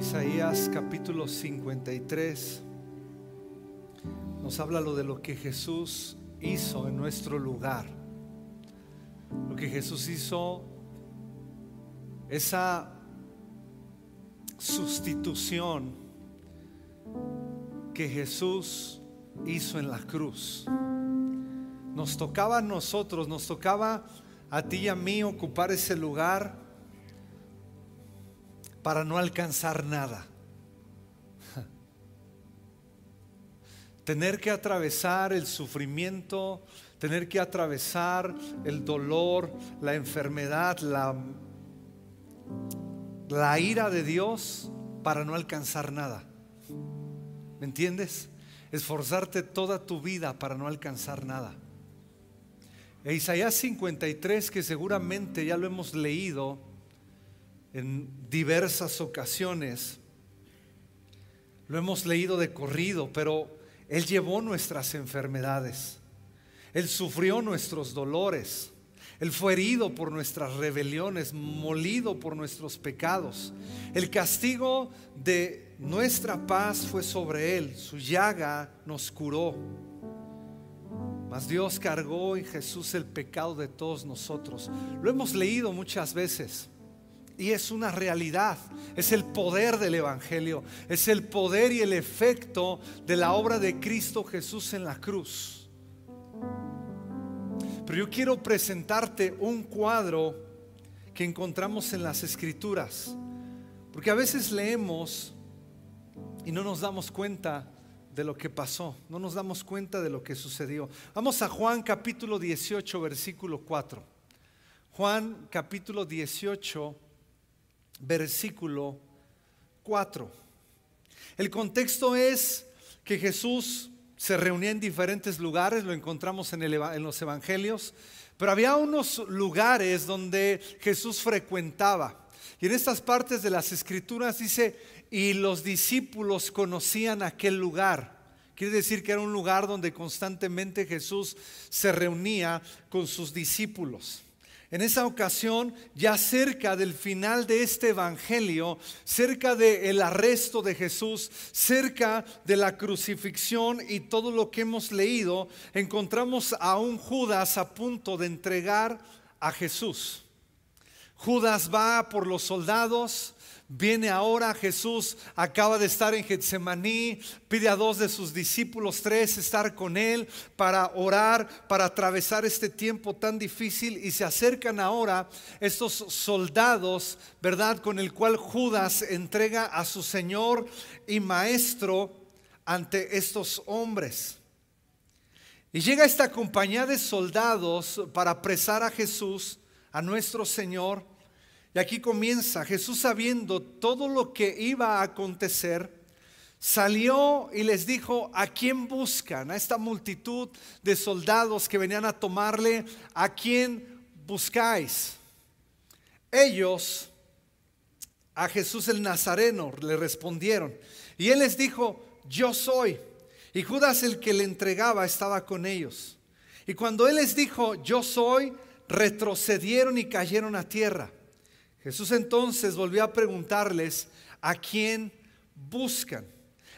Isaías capítulo 53 nos habla lo de lo que Jesús hizo en nuestro lugar. Lo que Jesús hizo, esa sustitución que Jesús hizo en la cruz. Nos tocaba a nosotros, nos tocaba a ti y a mí ocupar ese lugar para no alcanzar nada. Tener que atravesar el sufrimiento, tener que atravesar el dolor, la enfermedad, la, la ira de Dios para no alcanzar nada. ¿Me entiendes? Esforzarte toda tu vida para no alcanzar nada. E Isaías 53, que seguramente ya lo hemos leído en diversas ocasiones, lo hemos leído de corrido, pero Él llevó nuestras enfermedades, Él sufrió nuestros dolores, Él fue herido por nuestras rebeliones, molido por nuestros pecados. El castigo de nuestra paz fue sobre Él, su llaga nos curó. Mas Dios cargó en Jesús el pecado de todos nosotros. Lo hemos leído muchas veces. Y es una realidad, es el poder del Evangelio, es el poder y el efecto de la obra de Cristo Jesús en la cruz. Pero yo quiero presentarte un cuadro que encontramos en las escrituras, porque a veces leemos y no nos damos cuenta de lo que pasó, no nos damos cuenta de lo que sucedió. Vamos a Juan capítulo 18, versículo 4. Juan capítulo 18, versículo 4. El contexto es que Jesús se reunía en diferentes lugares, lo encontramos en, en los evangelios, pero había unos lugares donde Jesús frecuentaba. Y en estas partes de las escrituras dice, y los discípulos conocían aquel lugar. Quiere decir que era un lugar donde constantemente Jesús se reunía con sus discípulos. En esa ocasión, ya cerca del final de este evangelio, cerca del arresto de Jesús, cerca de la crucifixión y todo lo que hemos leído, encontramos a un Judas a punto de entregar a Jesús. Judas va por los soldados, Viene ahora Jesús, acaba de estar en Getsemaní, pide a dos de sus discípulos, tres, estar con él para orar, para atravesar este tiempo tan difícil y se acercan ahora estos soldados, ¿verdad? Con el cual Judas entrega a su Señor y Maestro ante estos hombres. Y llega esta compañía de soldados para apresar a Jesús, a nuestro Señor, y aquí comienza, Jesús sabiendo todo lo que iba a acontecer, salió y les dijo, ¿a quién buscan? A esta multitud de soldados que venían a tomarle, ¿a quién buscáis? Ellos a Jesús el Nazareno le respondieron. Y él les dijo, yo soy. Y Judas el que le entregaba estaba con ellos. Y cuando él les dijo, yo soy, retrocedieron y cayeron a tierra. Jesús entonces volvió a preguntarles, ¿a quién buscan?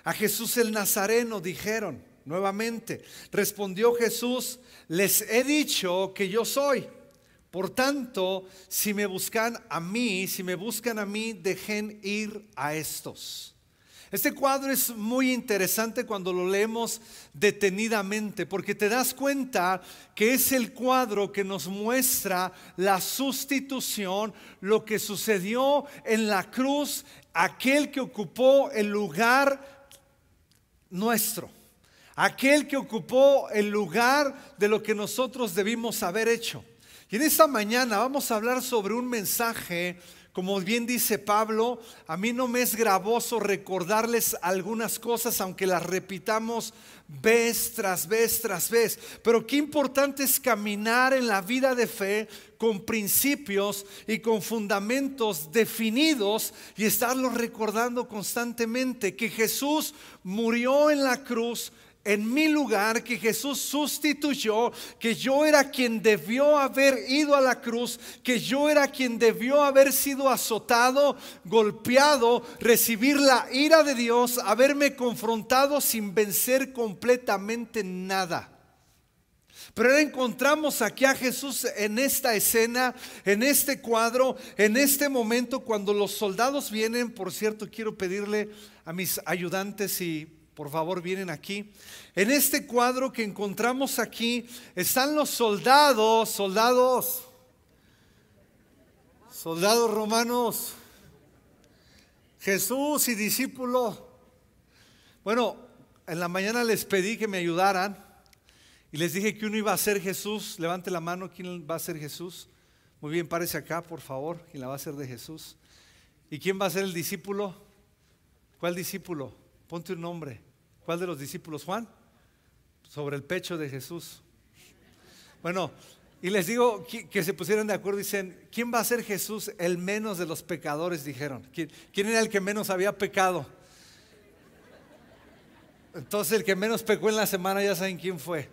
A Jesús el Nazareno dijeron nuevamente. Respondió Jesús, les he dicho que yo soy. Por tanto, si me buscan a mí, si me buscan a mí, dejen ir a estos. Este cuadro es muy interesante cuando lo leemos detenidamente, porque te das cuenta que es el cuadro que nos muestra la sustitución, lo que sucedió en la cruz, aquel que ocupó el lugar nuestro, aquel que ocupó el lugar de lo que nosotros debimos haber hecho. Y en esta mañana vamos a hablar sobre un mensaje como bien dice Pablo, a mí no me es gravoso recordarles algunas cosas, aunque las repitamos vez tras vez tras vez. Pero qué importante es caminar en la vida de fe con principios y con fundamentos definidos y estarlos recordando constantemente que Jesús murió en la cruz en mi lugar, que Jesús sustituyó, que yo era quien debió haber ido a la cruz, que yo era quien debió haber sido azotado, golpeado, recibir la ira de Dios, haberme confrontado sin vencer completamente nada. Pero ahora encontramos aquí a Jesús en esta escena, en este cuadro, en este momento, cuando los soldados vienen, por cierto, quiero pedirle a mis ayudantes si por favor vienen aquí. En este cuadro que encontramos aquí están los soldados, soldados, soldados romanos, Jesús y discípulo. Bueno, en la mañana les pedí que me ayudaran y les dije que uno iba a ser Jesús. Levante la mano, ¿quién va a ser Jesús? Muy bien, párese acá, por favor. ¿Quién la va a ser de Jesús? ¿Y quién va a ser el discípulo? ¿Cuál discípulo? Ponte un nombre. ¿Cuál de los discípulos? Juan. Sobre el pecho de Jesús. Bueno, y les digo que, se pusieran de acuerdo. Dicen, ¿quién va a ser Jesús? El menos de los pecadores, dijeron. quién era el que menos había pecado? Entonces el que menos pecó en la semana ya saben quién fue.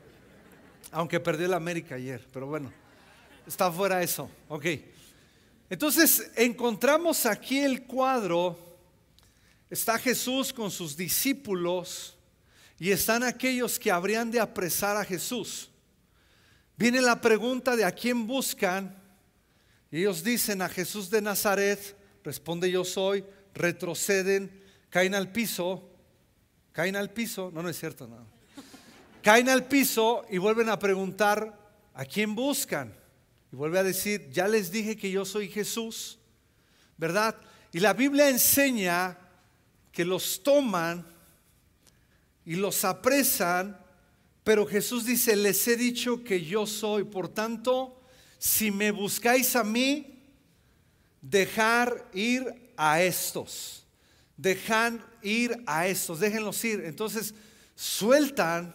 Aunque perdió el América ayer, pero bueno, está fuera eso. Ok. Entonces encontramos aquí el cuadro. Está Jesús con sus discípulos y están aquellos que habrían de apresar a Jesús. Viene la pregunta de a quién buscan. Y ellos dicen a Jesús de Nazaret, responde yo soy, retroceden, caen al piso, caen al piso, no, no es cierto, no caen al piso y vuelven a preguntar, ¿a quién buscan? Y vuelve a decir, ya les dije que yo soy Jesús, ¿verdad? Y la Biblia enseña que los toman y los apresan, pero Jesús dice, les he dicho que yo soy, por tanto, si me buscáis a mí, dejar ir a estos, dejan ir a estos, déjenlos ir. Entonces, sueltan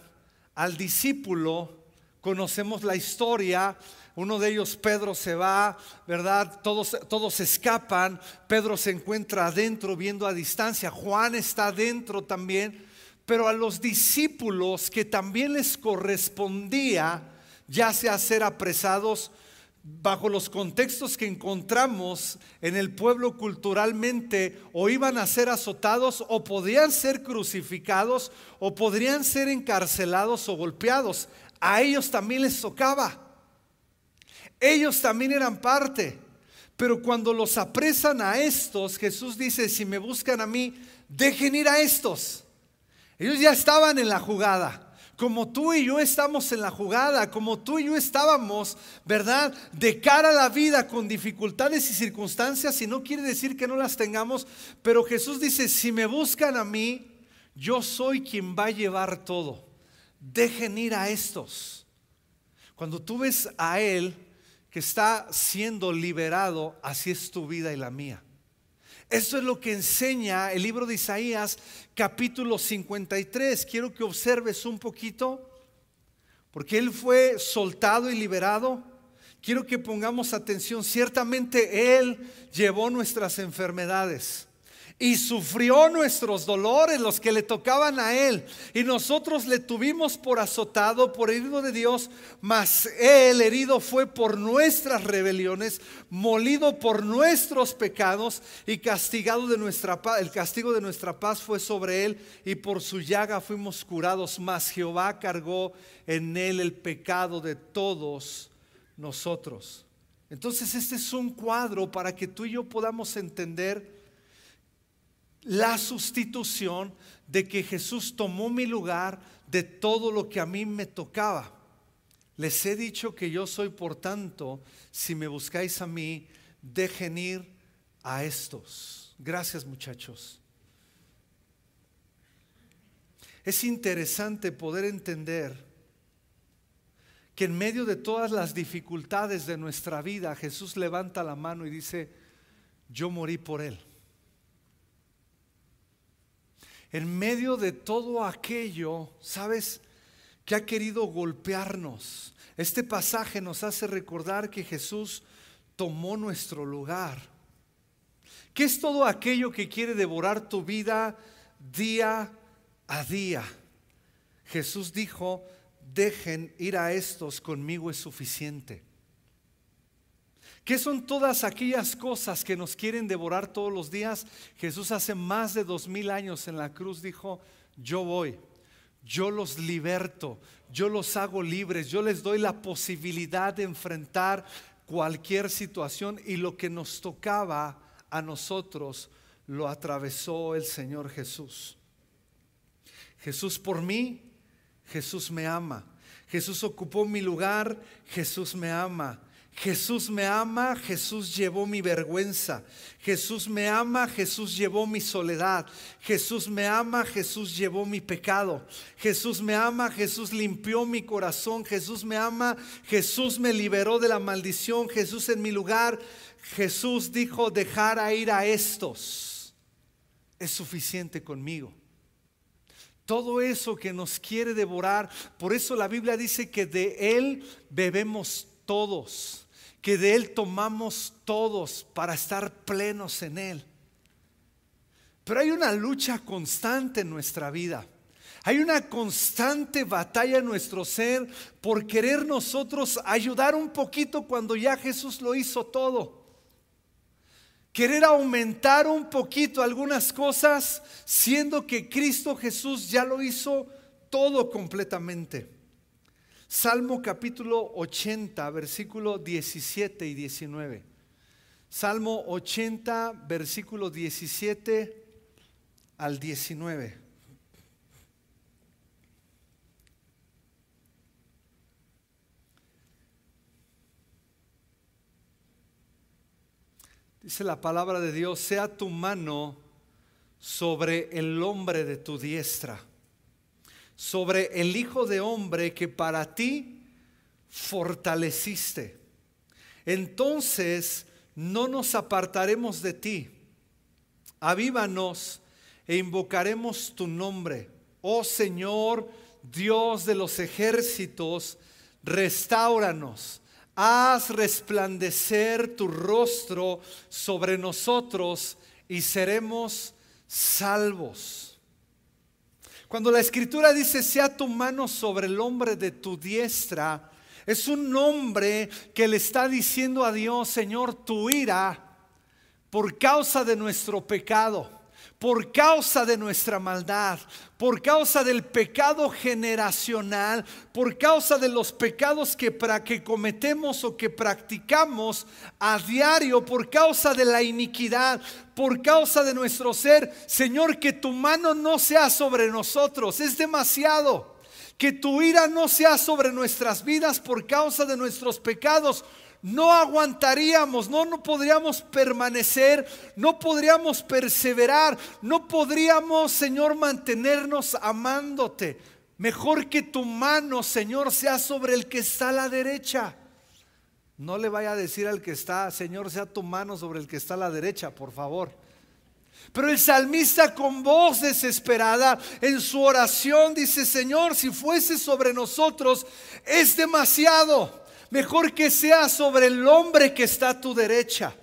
al discípulo, conocemos la historia, uno de ellos, Pedro, se va, ¿verdad? Todos, todos escapan, Pedro se encuentra adentro viendo a distancia, Juan está adentro también, pero a los discípulos que también les correspondía ya sea ser apresados, bajo los contextos que encontramos en el pueblo culturalmente, o iban a ser azotados, o podrían ser crucificados, o podrían ser encarcelados o golpeados. A ellos también les tocaba. Ellos también eran parte. Pero cuando los apresan a estos, Jesús dice, si me buscan a mí, dejen ir a estos. Ellos ya estaban en la jugada como tú y yo estamos en la jugada, como tú y yo estábamos, ¿verdad? De cara a la vida con dificultades y circunstancias, y no quiere decir que no las tengamos, pero Jesús dice, si me buscan a mí, yo soy quien va a llevar todo. Dejen ir a estos. Cuando tú ves a Él que está siendo liberado, así es tu vida y la mía. Eso es lo que enseña el libro de Isaías capítulo 53. Quiero que observes un poquito, porque Él fue soltado y liberado. Quiero que pongamos atención. Ciertamente Él llevó nuestras enfermedades y sufrió nuestros dolores, los que le tocaban a Él. Y nosotros le tuvimos por azotado, por herido de Dios, mas Él herido fue por nuestras rebeliones, molido por nuestros pecados y castigado de nuestra paz. El castigo de nuestra paz fue sobre Él y por su llaga fuimos curados. Mas Jehová cargó en Él el pecado de todos nosotros. Entonces este es un cuadro para que tú y yo podamos entender la sustitución de que Jesús tomó mi lugar de todo lo que a mí me tocaba. Les he dicho que yo soy, por tanto, si me buscáis a mí, dejen ir a estos. Gracias muchachos. Es interesante poder entender que en medio de todas las dificultades de nuestra vida, Jesús levanta la mano y dice, yo morí por él en medio de todo aquello, ¿sabes? Que ha querido golpearnos. Este pasaje nos hace recordar que Jesús tomó nuestro lugar. ¿Qué es todo aquello que quiere devorar tu vida día a día? Jesús dijo, dejen ir a estos, conmigo es suficiente. ¿Qué son todas aquellas cosas que nos quieren devorar todos los días? Jesús hace más de dos mil años en la cruz dijo, yo voy, yo los liberto, yo los hago libres, yo les doy la posibilidad de enfrentar cualquier situación y lo que nos tocaba a nosotros lo atravesó el Señor Jesús. Jesús por mí, Jesús me ama. Jesús ocupó mi lugar, Jesús me ama. Jesús me ama, Jesús llevó mi vergüenza. Jesús me ama, Jesús llevó mi soledad. Jesús me ama, Jesús llevó mi pecado. Jesús me ama, Jesús limpió mi corazón. Jesús me ama, Jesús me liberó de la maldición. Jesús en mi lugar. Jesús dijo, dejar a ir a estos. Es suficiente conmigo. Todo eso que nos quiere devorar, por eso la Biblia dice que de Él bebemos todos que de Él tomamos todos para estar plenos en Él. Pero hay una lucha constante en nuestra vida. Hay una constante batalla en nuestro ser por querer nosotros ayudar un poquito cuando ya Jesús lo hizo todo. Querer aumentar un poquito algunas cosas siendo que Cristo Jesús ya lo hizo todo completamente. Salmo capítulo 80, versículo 17 y 19. Salmo 80, versículo 17 al 19. Dice la palabra de Dios, sea tu mano sobre el hombre de tu diestra sobre el Hijo de Hombre que para ti fortaleciste. Entonces no nos apartaremos de ti. Avívanos e invocaremos tu nombre. Oh Señor, Dios de los ejércitos, restauranos. Haz resplandecer tu rostro sobre nosotros y seremos salvos. Cuando la escritura dice, sea tu mano sobre el hombre de tu diestra, es un nombre que le está diciendo a Dios, Señor, tu ira por causa de nuestro pecado por causa de nuestra maldad, por causa del pecado generacional, por causa de los pecados que, que cometemos o que practicamos a diario, por causa de la iniquidad, por causa de nuestro ser. Señor, que tu mano no sea sobre nosotros, es demasiado. Que tu ira no sea sobre nuestras vidas por causa de nuestros pecados no aguantaríamos, no, no podríamos permanecer, no podríamos perseverar, no podríamos, Señor, mantenernos amándote. Mejor que tu mano, Señor, sea sobre el que está a la derecha. No le vaya a decir al que está, Señor, sea tu mano sobre el que está a la derecha, por favor. Pero el salmista con voz desesperada en su oración dice, Señor, si fuese sobre nosotros, es demasiado. Mejor que sea sobre el hombre que está a tu derecha.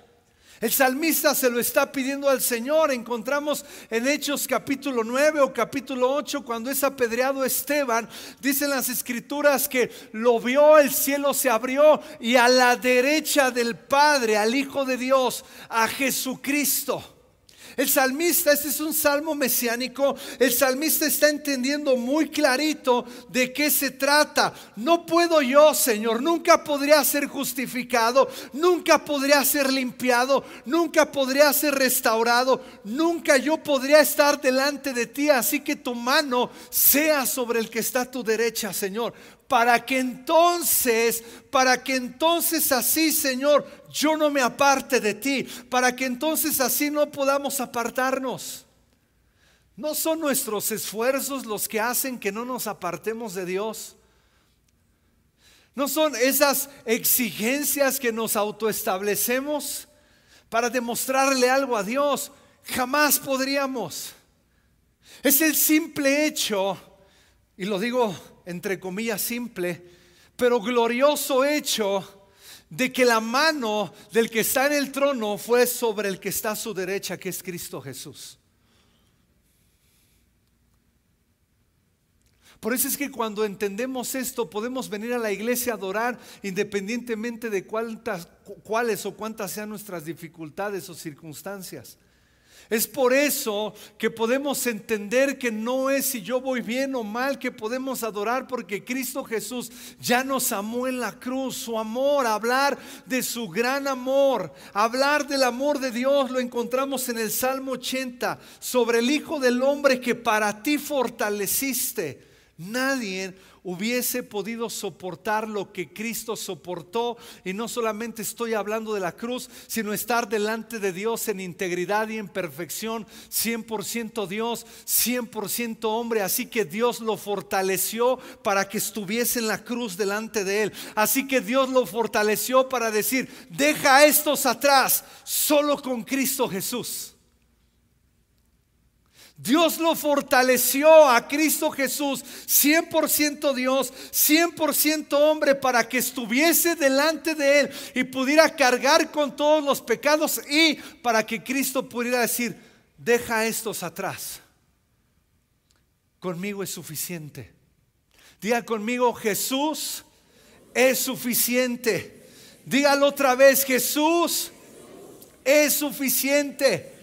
El salmista se lo está pidiendo al Señor. Encontramos en Hechos capítulo 9 o capítulo 8, cuando es apedreado Esteban, dicen las escrituras que lo vio, el cielo se abrió y a la derecha del Padre, al Hijo de Dios, a Jesucristo. El salmista, este es un salmo mesiánico, el salmista está entendiendo muy clarito de qué se trata. No puedo yo, Señor, nunca podría ser justificado, nunca podría ser limpiado, nunca podría ser restaurado, nunca yo podría estar delante de ti, así que tu mano sea sobre el que está a tu derecha, Señor para que entonces, para que entonces así, Señor, yo no me aparte de ti, para que entonces así no podamos apartarnos. No son nuestros esfuerzos los que hacen que no nos apartemos de Dios. No son esas exigencias que nos autoestablecemos para demostrarle algo a Dios. Jamás podríamos. Es el simple hecho, y lo digo entre comillas, simple, pero glorioso hecho de que la mano del que está en el trono fue sobre el que está a su derecha, que es Cristo Jesús. Por eso es que cuando entendemos esto podemos venir a la iglesia a adorar independientemente de cuántas, cuáles o cuántas sean nuestras dificultades o circunstancias. Es por eso que podemos entender que no es si yo voy bien o mal que podemos adorar porque Cristo Jesús ya nos amó en la cruz. Su amor, hablar de su gran amor, hablar del amor de Dios lo encontramos en el Salmo 80 sobre el Hijo del Hombre que para ti fortaleciste. Nadie hubiese podido soportar lo que Cristo soportó. Y no solamente estoy hablando de la cruz, sino estar delante de Dios en integridad y en perfección, 100% Dios, 100% hombre. Así que Dios lo fortaleció para que estuviese en la cruz delante de él. Así que Dios lo fortaleció para decir, deja estos atrás, solo con Cristo Jesús. Dios lo fortaleció a Cristo Jesús, 100% Dios, 100% hombre, para que estuviese delante de Él y pudiera cargar con todos los pecados y para que Cristo pudiera decir, deja estos atrás. Conmigo es suficiente. Diga conmigo, Jesús es suficiente. Dígalo otra vez, Jesús es suficiente.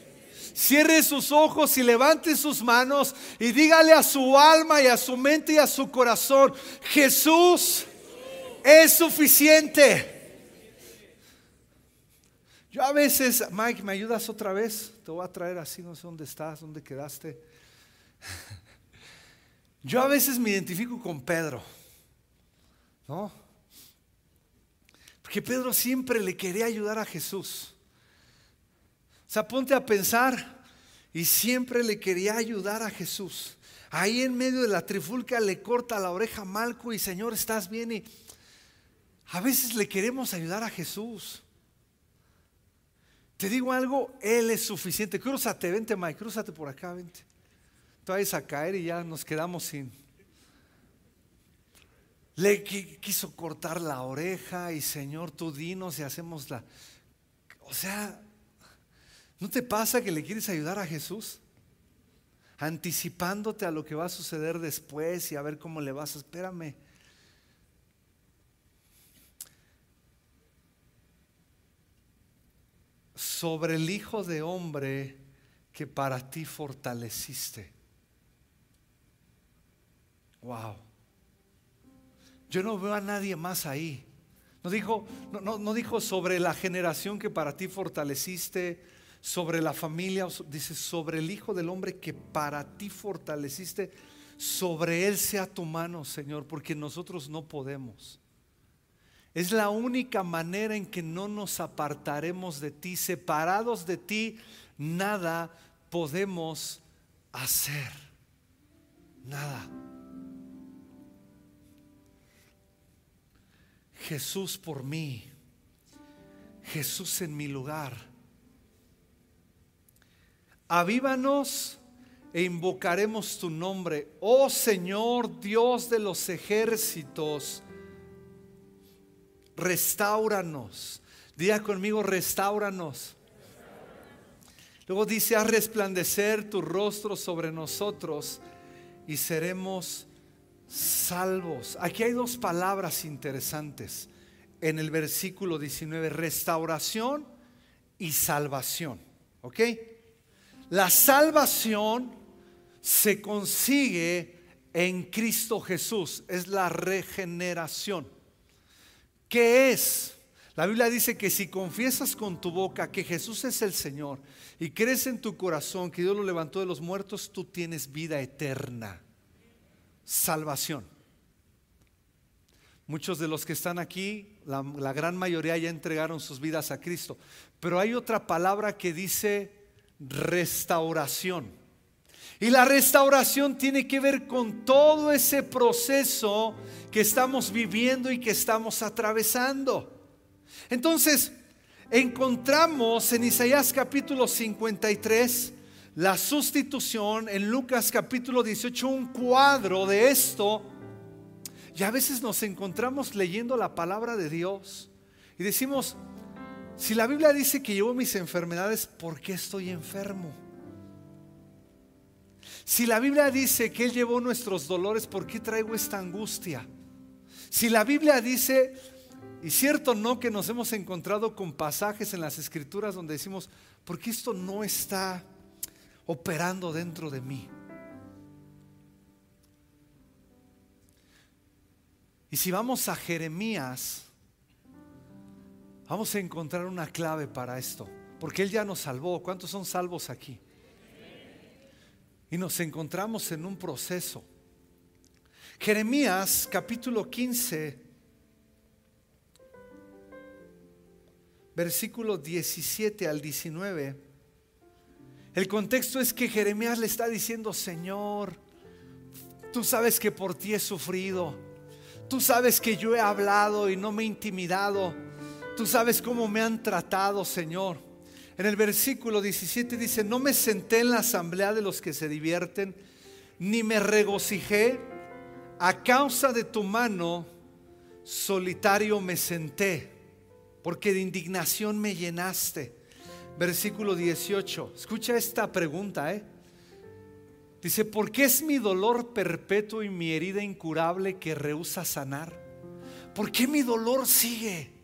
Cierre sus ojos y levante sus manos y dígale a su alma y a su mente y a su corazón, Jesús es suficiente. Yo a veces, Mike, ¿me ayudas otra vez? Te voy a traer así, no sé dónde estás, dónde quedaste. Yo a veces me identifico con Pedro, ¿no? Porque Pedro siempre le quería ayudar a Jesús. Sea, ponte a pensar y siempre le quería ayudar a Jesús. Ahí en medio de la trifulca le corta la oreja Malco y Señor, ¿estás bien? Y a veces le queremos ayudar a Jesús. Te digo algo, Él es suficiente. Crúzate, vente Mike, crúzate por acá, vente. Tú vas a caer y ya nos quedamos sin... Le quiso cortar la oreja y Señor, tú dinos y hacemos la... O sea, ¿No te pasa que le quieres ayudar a Jesús? Anticipándote a lo que va a suceder después y a ver cómo le vas. Espérame. Sobre el Hijo de Hombre que para ti fortaleciste. Wow. Yo no veo a nadie más ahí. No dijo, no, no dijo sobre la generación que para ti fortaleciste sobre la familia, dice, sobre el Hijo del Hombre que para ti fortaleciste, sobre Él sea tu mano, Señor, porque nosotros no podemos. Es la única manera en que no nos apartaremos de ti. Separados de ti, nada podemos hacer. Nada. Jesús por mí. Jesús en mi lugar avívanos e invocaremos tu nombre. Oh Señor Dios de los ejércitos, restauranos. Diga conmigo, restauranos. Luego dice, haz resplandecer tu rostro sobre nosotros y seremos salvos. Aquí hay dos palabras interesantes en el versículo 19, restauración y salvación. ¿Ok? La salvación se consigue en Cristo Jesús, es la regeneración. ¿Qué es? La Biblia dice que si confiesas con tu boca que Jesús es el Señor y crees en tu corazón que Dios lo levantó de los muertos, tú tienes vida eterna, salvación. Muchos de los que están aquí, la, gran mayoría ya entregaron sus vidas a Cristo, pero hay otra palabra que dice restauración. Y la restauración tiene que ver con todo ese proceso que estamos viviendo y que estamos atravesando. Entonces, encontramos en Isaías capítulo 53 la sustitución, en Lucas capítulo 18 un cuadro de esto. Y a veces nos encontramos leyendo la palabra de Dios y decimos, si la Biblia dice que llevo mis enfermedades, ¿por qué estoy enfermo? Si la Biblia dice que Él llevó nuestros dolores, ¿por qué traigo esta angustia? Si la Biblia dice, y cierto no que nos hemos encontrado con pasajes en las escrituras donde decimos, ¿por qué esto no está operando dentro de mí? Y si vamos a Jeremías, vamos a encontrar una clave para esto, porque Él ya nos salvó. ¿Cuántos son salvos aquí? Y nos encontramos en un proceso. Jeremías capítulo 15, versículo 17 al 19. El contexto es que Jeremías le está diciendo, Señor, tú sabes que por ti he sufrido, tú sabes que yo he hablado y no me he intimidado, tú sabes cómo me han tratado, Señor. En el versículo 17 dice, no me senté en la asamblea de los que se divierten, ni me regocijé. A causa de tu mano, solitario me senté, porque de indignación me llenaste. Versículo 18. Escucha esta pregunta, ¿eh? Dice, ¿por qué es mi dolor perpetuo y mi herida incurable que rehúsa sanar? ¿Por qué mi dolor sigue?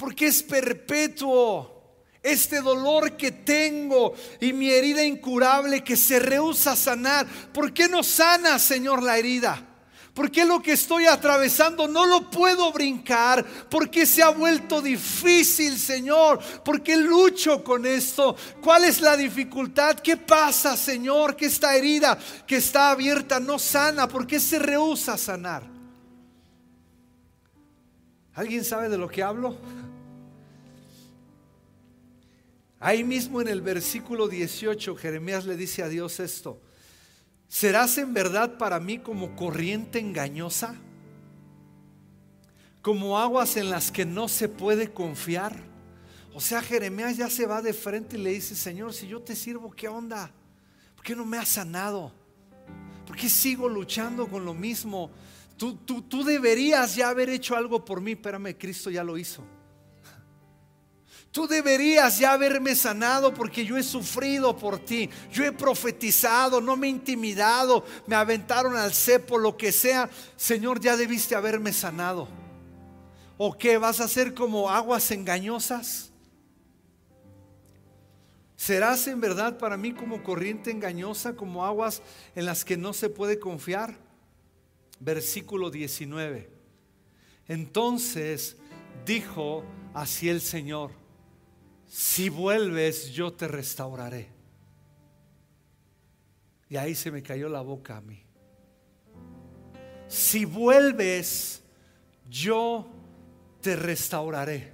¿Por qué es perpetuo? este dolor que tengo y mi herida incurable que se rehúsa a sanar. ¿Por qué no sana, Señor, la herida? ¿Por qué lo que estoy atravesando no lo puedo brincar? ¿Por qué se ha vuelto difícil, Señor? ¿Por qué lucho con esto? ¿Cuál es la dificultad? ¿Qué pasa, Señor? Que esta herida que está abierta no sana. ¿Por qué se rehúsa a sanar? ¿Alguien sabe de lo que hablo? Ahí mismo en el versículo 18, Jeremías le dice a Dios esto, ¿serás en verdad para mí como corriente engañosa? Como aguas en las que no se puede confiar. O sea, Jeremías ya se va de frente y le dice, Señor, si yo te sirvo, ¿qué onda? ¿Por qué no me has sanado? ¿Por qué sigo luchando con lo mismo? Tú, tú, tú deberías ya haber hecho algo por mí. Espérame, Cristo ya lo hizo. Tú deberías ya haberme sanado porque yo he sufrido por ti. Yo he profetizado, no me he intimidado, me aventaron al cepo, lo que sea. Señor, ya debiste haberme sanado. ¿O qué? ¿Vas a ser como aguas engañosas? ¿Serás en verdad para mí como corriente engañosa, como aguas en las que no se puede confiar? Versículo 19. Entonces dijo así el Señor si vuelves yo te restauraré. Y ahí se me cayó la boca a mí. Si vuelves, yo te restauraré.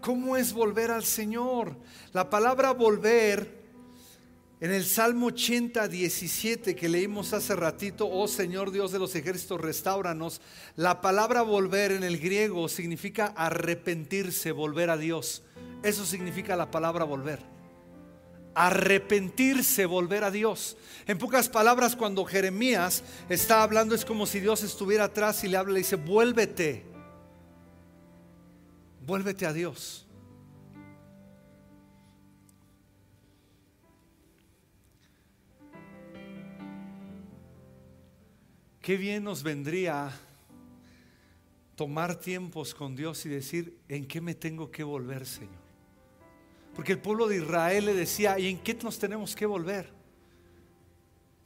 ¿Cómo es volver al Señor? La palabra volver en el Salmo 80, 17 que leímos hace ratito, oh Señor Dios de los ejércitos, restauranos, la palabra volver en el griego significa arrepentirse, volver a Dios. Eso significa la palabra volver. Arrepentirse, volver a Dios. En pocas palabras, cuando Jeremías está hablando, es como si Dios estuviera atrás y le habla y le dice, vuélvete, vuélvete a Dios. Qué bien nos vendría tomar tiempos con Dios y decir, ¿en qué me tengo que volver, Señor? Porque el pueblo de Israel le decía, ¿y en qué nos tenemos que volver?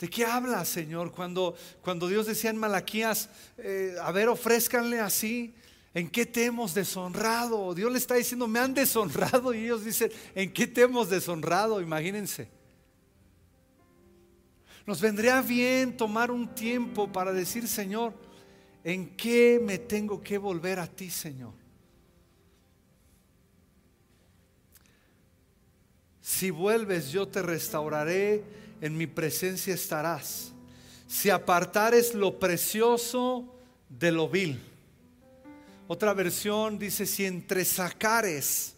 ¿De qué habla, Señor? Cuando, cuando Dios decía en Malaquías, eh, a ver, ofrézcanle así, ¿en qué te hemos deshonrado? Dios le está diciendo, me han deshonrado y ellos dicen, ¿en qué te hemos deshonrado? Imagínense. Nos vendría bien tomar un tiempo para decir, Señor, ¿en qué me tengo que volver a ti, Señor? Si vuelves, yo te restauraré, en mi presencia estarás. Si apartares lo precioso de lo vil. Otra versión dice, si entresacares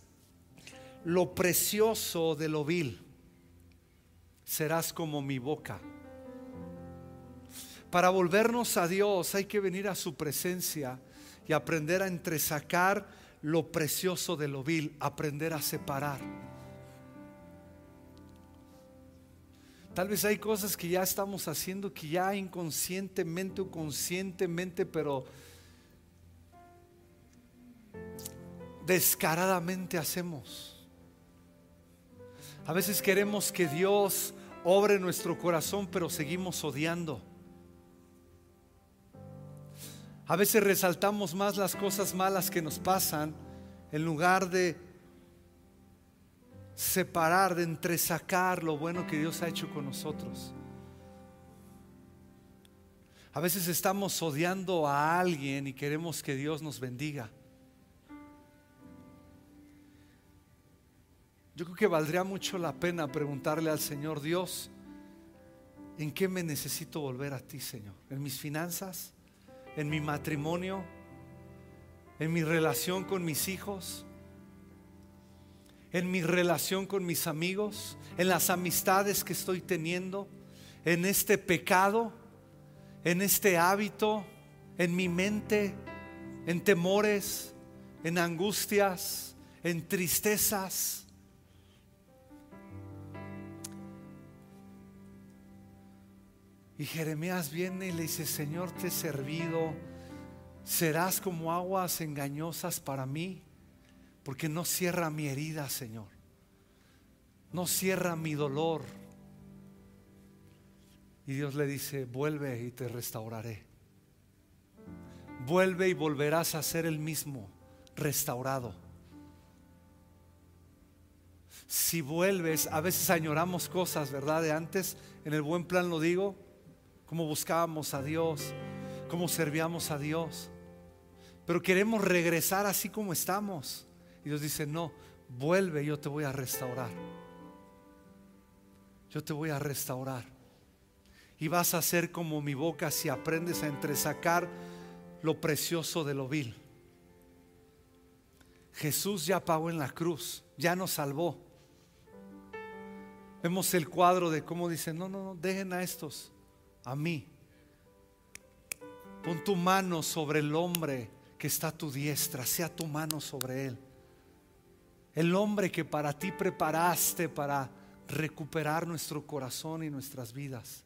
lo precioso de lo vil, serás como mi boca. Para volvernos a Dios hay que venir a su presencia y aprender a entresacar lo precioso de lo vil, aprender a separar. Tal vez hay cosas que ya estamos haciendo que ya inconscientemente o conscientemente, pero descaradamente hacemos. A veces queremos que Dios obre nuestro corazón, pero seguimos odiando. A veces resaltamos más las cosas malas que nos pasan en lugar de separar, de entresacar lo bueno que Dios ha hecho con nosotros. A veces estamos odiando a alguien y queremos que Dios nos bendiga. Yo creo que valdría mucho la pena preguntarle al Señor Dios, ¿en qué me necesito volver a ti, Señor? ¿En mis finanzas? En mi matrimonio, en mi relación con mis hijos, en mi relación con mis amigos, en las amistades que estoy teniendo, en este pecado, en este hábito, en mi mente, en temores, en angustias, en tristezas. Y Jeremías viene y le dice, Señor, te he servido, serás como aguas engañosas para mí, porque no cierra mi herida, Señor. No cierra mi dolor. Y Dios le dice, vuelve y te restauraré. Vuelve y volverás a ser el mismo, restaurado. Si vuelves, a veces añoramos cosas, ¿verdad? De antes, en el buen plan lo digo, cómo buscábamos a Dios, cómo servíamos a Dios. Pero queremos regresar así como estamos. Y Dios dice, no, vuelve, yo te voy a restaurar. Yo te voy a restaurar. Y vas a ser como mi boca si aprendes a entresacar lo precioso de lo vil. Jesús ya pagó en la cruz, ya nos salvó. Vemos el cuadro de cómo dice, no, no, no, dejen a estos a mí. Pon tu mano sobre el hombre que está a tu diestra, sea tu mano sobre él. El hombre que para ti preparaste para recuperar nuestro corazón y nuestras vidas.